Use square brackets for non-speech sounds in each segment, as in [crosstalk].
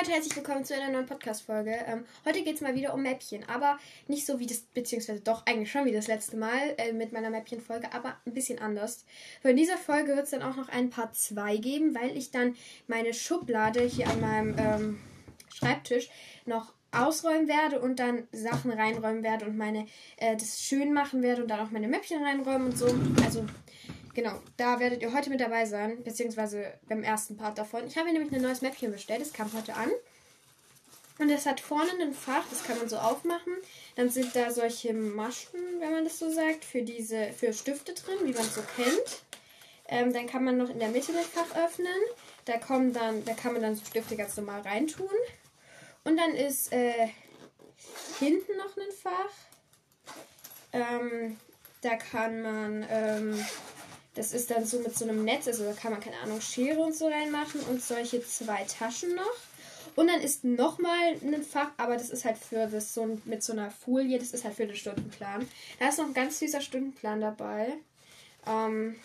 Leute, herzlich willkommen zu einer neuen Podcast-Folge. Ähm, heute geht es mal wieder um Mäppchen, aber nicht so wie das, beziehungsweise doch eigentlich schon wie das letzte Mal äh, mit meiner Mäppchen-Folge, aber ein bisschen anders. In dieser Folge wird es dann auch noch ein Part 2 geben, weil ich dann meine Schublade hier an meinem ähm, Schreibtisch noch ausräumen werde und dann Sachen reinräumen werde und meine äh, das schön machen werde und dann auch meine Mäppchen reinräumen und so. Also Genau, da werdet ihr heute mit dabei sein, beziehungsweise beim ersten Part davon. Ich habe nämlich ein neues Mäppchen bestellt, das kam heute an. Und es hat vorne ein Fach, das kann man so aufmachen. Dann sind da solche Maschen, wenn man das so sagt, für diese, für Stifte drin, wie man es so kennt. Ähm, dann kann man noch in der Mitte das Fach öffnen. Da kommen dann, da kann man dann so Stifte ganz normal reintun. Und dann ist äh, hinten noch ein Fach. Ähm, da kann man ähm, das ist dann so mit so einem Netz, also da kann man, keine Ahnung, Schere und so reinmachen und solche zwei Taschen noch. Und dann ist nochmal ein Fach, aber das ist halt für das so mit so einer Folie, das ist halt für den Stundenplan. Da ist noch ein ganz süßer Stundenplan dabei. Ähm,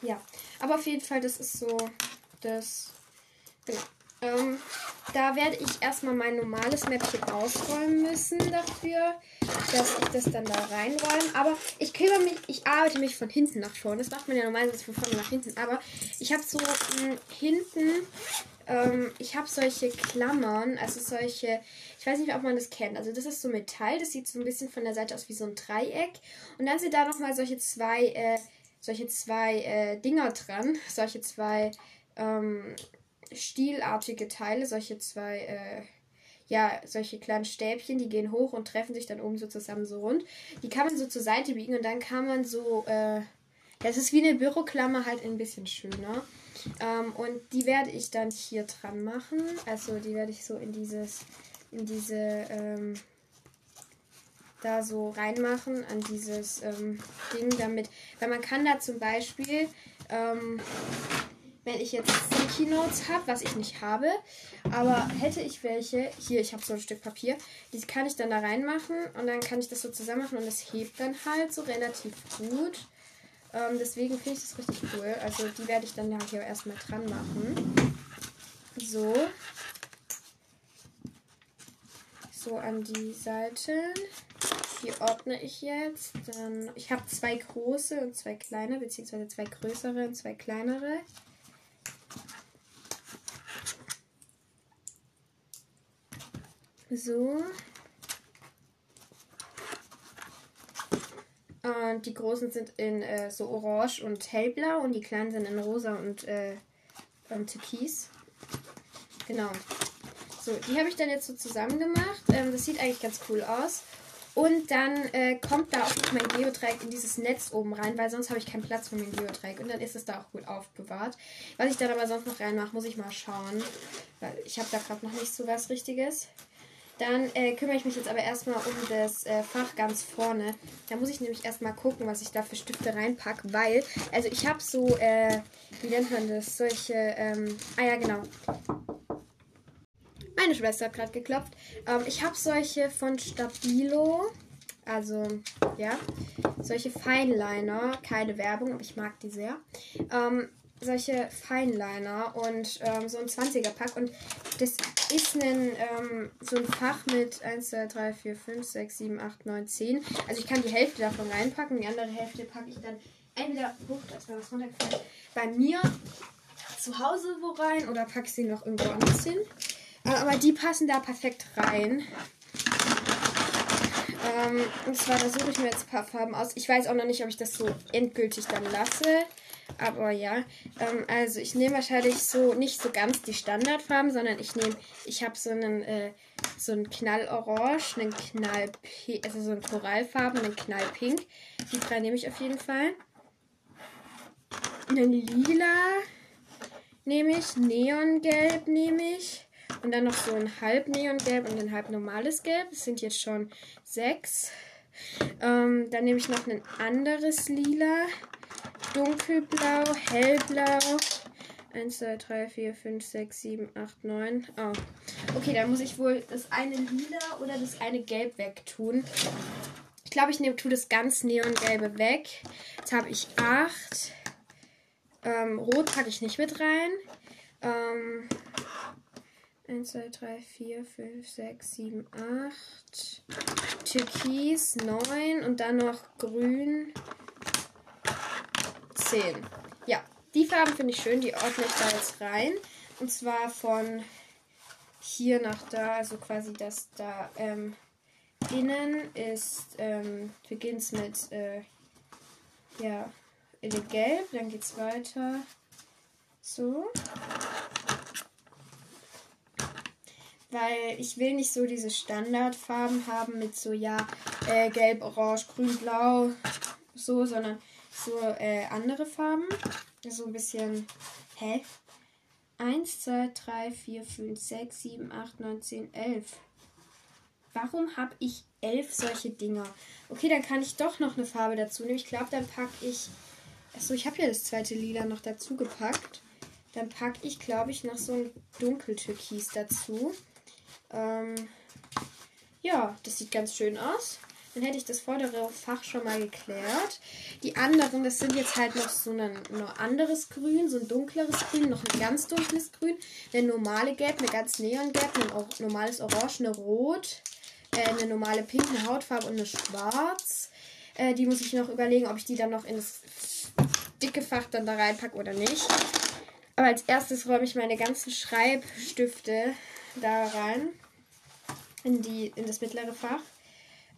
ja, aber auf jeden Fall, das ist so das. Genau. Ähm, da werde ich erstmal mein normales Mäppchen ausräumen müssen dafür, dass ich das dann da reinräume. Aber ich kümmere mich, ich arbeite mich von hinten nach vorne. Das macht man ja normalerweise von vorne nach hinten. Aber ich habe so mh, hm, hinten, ähm, ich habe solche Klammern, also solche, ich weiß nicht, ob man das kennt. Also das ist so Metall, das sieht so ein bisschen von der Seite aus wie so ein Dreieck. Und dann sind da nochmal solche zwei, äh, solche zwei äh, Dinger dran, [laughs] solche zwei, ähm, stielartige Teile, solche zwei, äh, ja, solche kleinen Stäbchen, die gehen hoch und treffen sich dann oben so zusammen so rund. Die kann man so zur Seite biegen und dann kann man so, äh, das ist wie eine Büroklammer, halt ein bisschen schöner. Ähm, und die werde ich dann hier dran machen. Also die werde ich so in dieses, in diese, ähm, da so reinmachen an dieses ähm, Ding damit, weil man kann da zum Beispiel ähm, wenn ich jetzt Sticky Notes habe, was ich nicht habe, aber hätte ich welche, hier, ich habe so ein Stück Papier, die kann ich dann da reinmachen und dann kann ich das so zusammen machen und das hebt dann halt so relativ gut. Ähm, deswegen finde ich das richtig cool. Also die werde ich dann ja hier erstmal dran machen. So. So an die Seiten. Hier ordne ich jetzt. Dann, ich habe zwei große und zwei kleine, beziehungsweise zwei größere und zwei kleinere. So. Und die großen sind in äh, so orange und hellblau und die kleinen sind in rosa und, äh, und türkis. Genau. So, die habe ich dann jetzt so zusammen gemacht. Ähm, das sieht eigentlich ganz cool aus. Und dann äh, kommt da auch mein Geodreieck in dieses Netz oben rein, weil sonst habe ich keinen Platz für mein Geodreieck. Und dann ist es da auch gut aufbewahrt. Was ich dann aber sonst noch reinmache, muss ich mal schauen. Weil ich habe da gerade noch nicht so was Richtiges. Dann äh, kümmere ich mich jetzt aber erstmal um das äh, Fach ganz vorne. Da muss ich nämlich erstmal gucken, was ich da für Stifte reinpacke, weil, also ich habe so, äh, wie nennt man das, solche, ähm, ah ja, genau. Meine Schwester hat gerade geklopft. Ähm, ich habe solche von Stabilo. Also, ja. Solche Feinliner. Keine Werbung, aber ich mag die sehr. Ähm, solche Feinliner und ähm, so ein 20er-Pack. Und das ist ein, ähm, so ein Fach mit 1, 2, 3, 4, 5, 6, 7, 8, 9, 10. Also ich kann die Hälfte davon reinpacken. Die andere Hälfte packe ich dann entweder, hoch, da mal was runtergefallen, bei mir zu Hause wo rein oder packe sie noch irgendwo anders hin. Äh, aber die passen da perfekt rein. Ähm, und zwar, da suche ich mir jetzt ein paar Farben aus. Ich weiß auch noch nicht, ob ich das so endgültig dann lasse. Aber ja, ähm, also ich nehme wahrscheinlich so nicht so ganz die Standardfarben, sondern ich nehme, ich habe so einen äh, so einen Knallorange, einen Knall, also so einen Korallfarben, einen Knallpink. Die drei nehme ich auf jeden Fall. Einen Lila nehme ich, Neongelb nehme ich und dann noch so ein halb Neongelb und ein halb normales Gelb. Das sind jetzt schon sechs. Ähm, dann nehme ich noch ein anderes Lila dunkelblau, hellblau. 1, 2, 3, 4, 5, 6, 7, 8, 9. Oh. Okay, dann muss ich wohl das eine lila oder das eine gelb wegtun. Ich glaube, ich nehme, tue das ganz neongelbe weg. Jetzt habe ich 8. Ähm, Rot packe ich nicht mit rein. Ähm, 1, 2, 3, 4, 5, 6, 7, 8. Türkis 9 und dann noch grün 10. Ja, die Farben finde ich schön, die ordne ich da jetzt rein. Und zwar von hier nach da, also quasi das da ähm, innen ist, ähm, beginnt mit, äh, ja, in Gelb, dann geht es weiter so. Weil ich will nicht so diese Standardfarben haben mit so, ja, äh, gelb, orange, grün, blau, so, sondern so äh, andere Farben. So ein bisschen, hä? 1, 2, 3, 4, 5, 6, 7, 8, 9, 10, 11. Warum habe ich elf solche Dinger? Okay, dann kann ich doch noch eine Farbe dazu nehmen. Ich glaube, dann packe ich. Achso, ich habe ja das zweite Lila noch dazu gepackt. Dann packe ich, glaube ich, noch so ein Dunkeltürkis dazu. Ähm, ja, das sieht ganz schön aus. Dann hätte ich das vordere Fach schon mal geklärt. Die anderen, das sind jetzt halt noch so ein noch anderes Grün, so ein dunkleres Grün, noch ein ganz dunkles Grün, eine normale Gelb, eine ganz Neongelb, ein normales Orange, eine Rot, äh, eine normale Pink, eine Hautfarbe und eine Schwarz. Äh, die muss ich noch überlegen, ob ich die dann noch in das dicke Fach dann da reinpacke oder nicht. Aber als erstes räume ich meine ganzen Schreibstifte da rein. In, die, in das mittlere Fach.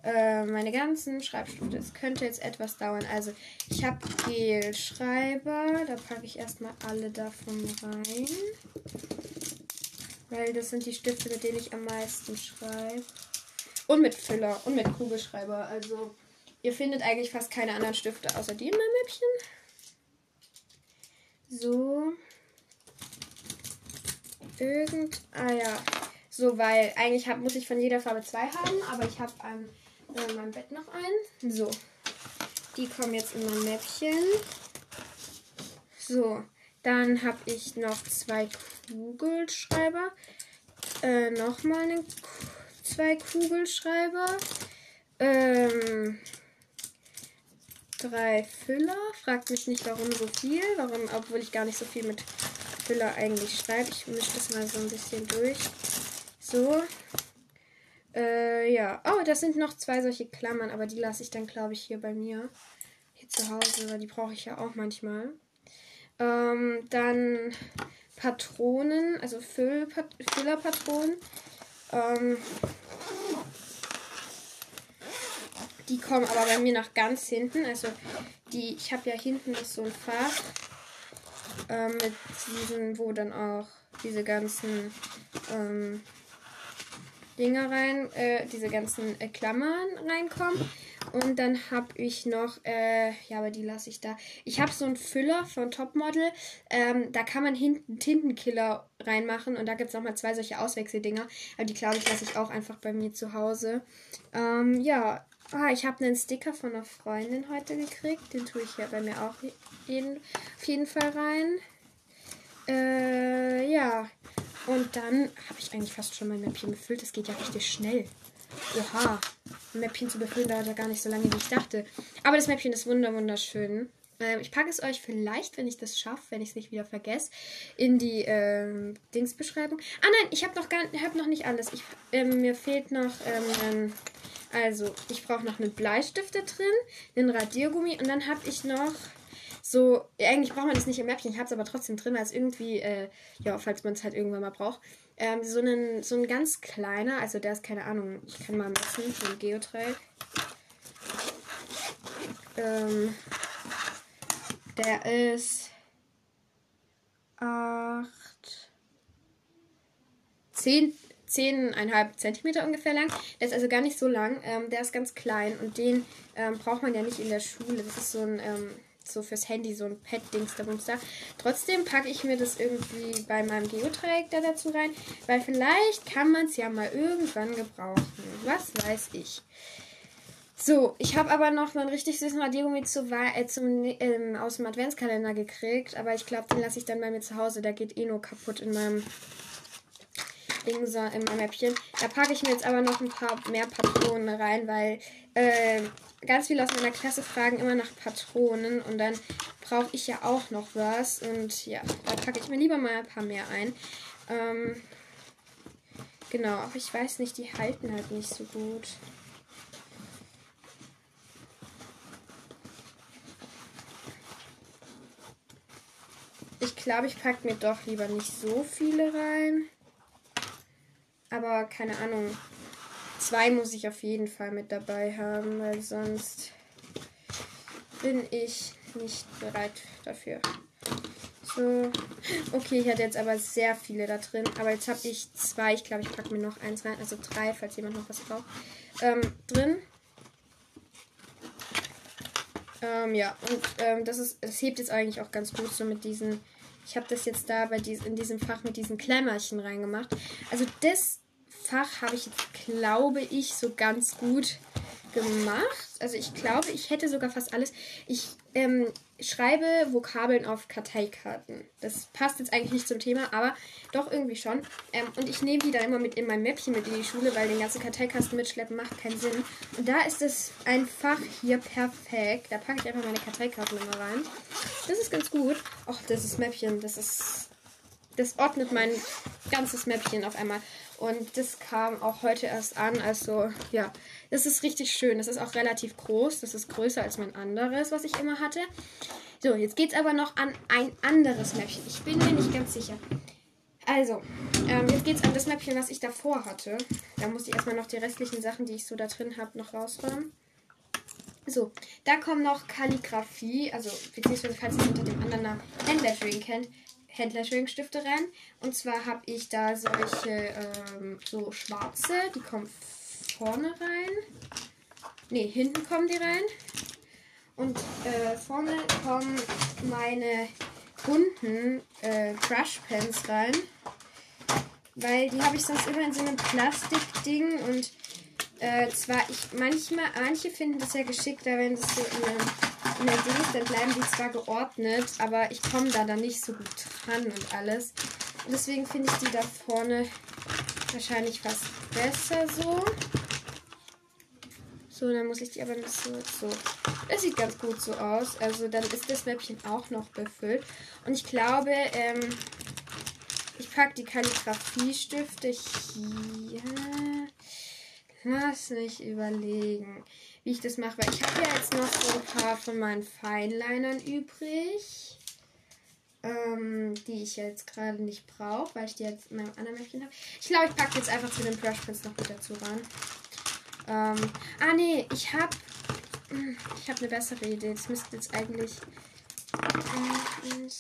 Äh, meine ganzen Schreibstifte. Es könnte jetzt etwas dauern. Also, ich habe Gelschreiber. Da packe ich erstmal alle davon rein. Weil das sind die Stifte, mit denen ich am meisten schreibe. Und mit Füller und mit Kugelschreiber. Also, ihr findet eigentlich fast keine anderen Stifte außer die in meinem Mäppchen. So. Irgend. Ah ja. So, weil eigentlich hab, muss ich von jeder Farbe zwei haben, aber ich habe an äh, meinem Bett noch einen. So. Die kommen jetzt in mein Mäppchen. So. Dann habe ich noch zwei Kugelschreiber. Äh, nochmal eine, zwei Kugelschreiber. Ähm, drei Füller. Fragt mich nicht, warum so viel. Warum, obwohl ich gar nicht so viel mit Füller eigentlich schreibe. Ich mische das mal so ein bisschen durch. So. Äh, ja. Oh, das sind noch zwei solche Klammern, aber die lasse ich dann, glaube ich, hier bei mir. Hier zu Hause, weil die brauche ich ja auch manchmal. Ähm, dann Patronen, also Füllpat Füllerpatronen. Ähm, die kommen aber bei mir nach ganz hinten. Also die, ich habe ja hinten noch so ein Fach äh, mit diesen, wo dann auch diese ganzen ähm, Dinger rein, äh, diese ganzen äh, Klammern reinkommen. Und dann habe ich noch, äh, ja, aber die lasse ich da. Ich habe so einen Füller von Topmodel. Ähm, da kann man hinten Tintenkiller reinmachen. Und da gibt es nochmal zwei solche Auswechseldinger. Aber die, glaube ich, lasse ich auch einfach bei mir zu Hause. Ähm, ja, ah, ich habe einen Sticker von einer Freundin heute gekriegt. Den tue ich ja bei mir auch jeden, auf jeden Fall rein. Äh, ja. Und dann habe ich eigentlich fast schon mein Mäppchen befüllt. Das geht ja richtig schnell. Oha. Ein Mäppchen zu befüllen dauert ja gar nicht so lange, wie ich dachte. Aber das Mäppchen ist wunderschön. Ähm, ich packe es euch vielleicht, wenn ich das schaffe, wenn ich es nicht wieder vergesse, in die ähm, Dingsbeschreibung. Ah nein, ich habe noch hab noch nicht alles. Ich, ähm, mir fehlt noch ähm, also, ich brauche noch einen Bleistift da drin, einen Radiergummi und dann habe ich noch so, eigentlich braucht man das nicht im Mäppchen, ich habe es aber trotzdem drin, es irgendwie, äh, ja, falls man es halt irgendwann mal braucht, ähm, so, einen, so ein ganz kleiner, also der ist keine Ahnung, ich kann mal messen, so ein Geodreieck. Ähm, der ist 8, 10, 10,5 Zentimeter ungefähr lang. Der ist also gar nicht so lang. Ähm, der ist ganz klein und den ähm, braucht man ja nicht in der Schule. Das ist so ein ähm, so fürs Handy so ein Pad-Dings da. Trotzdem packe ich mir das irgendwie bei meinem Geodreieck da dazu rein, weil vielleicht kann man es ja mal irgendwann gebrauchen. Was weiß ich. So, ich habe aber noch einen richtig süßen Radiergummi zu, äh, zum, ähm, aus dem Adventskalender gekriegt, aber ich glaube, den lasse ich dann bei mir zu Hause. Der geht eh nur kaputt in meinem Ding, so, in meinem Mäppchen. Da packe ich mir jetzt aber noch ein paar mehr Patronen rein, weil äh, ganz viele aus meiner Klasse fragen immer nach Patronen und dann brauche ich ja auch noch was. Und ja, da packe ich mir lieber mal ein paar mehr ein. Ähm, Genau, aber ich weiß nicht, die halten halt nicht so gut. Ich glaube, ich packe mir doch lieber nicht so viele rein. Aber keine Ahnung. Zwei muss ich auf jeden Fall mit dabei haben, weil sonst bin ich nicht bereit dafür. So. Okay, ich hatte jetzt aber sehr viele da drin. Aber jetzt habe ich zwei. Ich glaube, ich packe mir noch eins rein. Also drei, falls jemand noch was braucht. Ähm, drin. Ähm, ja, und ähm, das ist, das hebt jetzt eigentlich auch ganz gut so mit diesen. Ich habe das jetzt da bei dies, in diesem Fach mit diesen Klemmerchen reingemacht. Also das Fach habe ich jetzt, glaube ich, so ganz gut gemacht. Also ich glaube, ich hätte sogar fast alles. Ich ähm, schreibe Vokabeln auf Karteikarten. Das passt jetzt eigentlich nicht zum Thema, aber doch irgendwie schon. Ähm, und ich nehme die dann immer mit in mein Mäppchen mit in die Schule, weil den ganzen Karteikasten mitschleppen macht keinen Sinn. Und da ist es einfach hier perfekt. Da packe ich einfach meine Karteikarten immer rein. Das ist ganz gut. Och, das ist Mäppchen. Das ist. Das ordnet mein ganzes Mäppchen auf einmal. Und das kam auch heute erst an. Also, ja, das ist richtig schön. Das ist auch relativ groß. Das ist größer als mein anderes, was ich immer hatte. So, jetzt geht es aber noch an ein anderes Mäppchen. Ich bin mir nicht ganz sicher. Also, ähm, jetzt es an das Mäppchen, was ich davor hatte. Da muss ich erstmal noch die restlichen Sachen, die ich so da drin habe, noch rausräumen. So, da kommen noch Kalligrafie, also beziehungsweise falls ihr es unter dem anderen Namen Handlettering kennt, Handlettering-Stifte rein. Und zwar habe ich da solche ähm, so schwarze, die kommen vorne rein. Ne, hinten kommen die rein. Und äh, vorne kommen meine bunten äh, Crush Pens rein. Weil die habe ich sonst immer in so einem Plastikding und äh, zwar ich manchmal, manche finden das ja geschickter, wenn es so in einem in der Dings, dann bleiben die zwar geordnet, aber ich komme da dann nicht so gut dran und alles. Und deswegen finde ich die da vorne wahrscheinlich fast besser so. So, dann muss ich die aber nicht so. So. Das sieht ganz gut so aus. Also dann ist das Mäppchen auch noch befüllt. Und ich glaube, ähm, ich packe die Kalligrafiestifte hier. Lass mich überlegen wie ich das mache. Weil ich habe ja jetzt noch so ein paar von meinen Feinlinern übrig. Ähm, die ich jetzt gerade nicht brauche, weil ich die jetzt in meinem anderen Mäppchen habe. Ich glaube, ich packe jetzt einfach zu den Brush Prints noch mit dazu ran. Ähm, ah, nee, ich habe ich habe eine bessere Idee. Jetzt müsste jetzt eigentlich 1, 2, 3,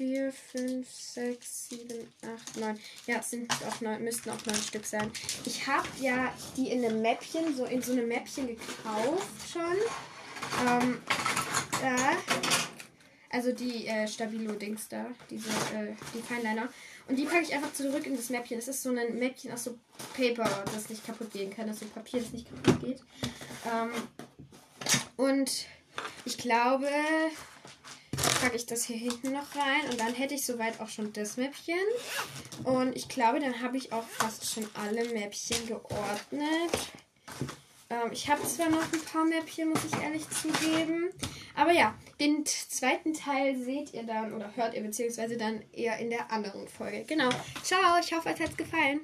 4, 5, 6, 7, 8, 9. Ja, sind auch neun, müssten auch neun Stück sein. Ich habe ja die in einem Mäppchen, so in so einem Mäppchen gekauft schon. Ähm, da. Also die äh, Stabilo-Dings da, diese, äh, die Feinliner. Und die packe ich einfach zurück in das Mäppchen. Es ist so ein Mäppchen aus so Paper, das nicht kaputt gehen kann, also Papier, das nicht kaputt geht. Ähm, und ich glaube, packe ich das hier hinten noch rein und dann hätte ich soweit auch schon das Mäppchen. Und ich glaube, dann habe ich auch fast schon alle Mäppchen geordnet. Ähm, ich habe zwar noch ein paar Mäppchen, muss ich ehrlich zugeben. Aber ja, den zweiten Teil seht ihr dann oder hört ihr beziehungsweise dann eher in der anderen Folge. Genau. Ciao, ich hoffe, es hat gefallen.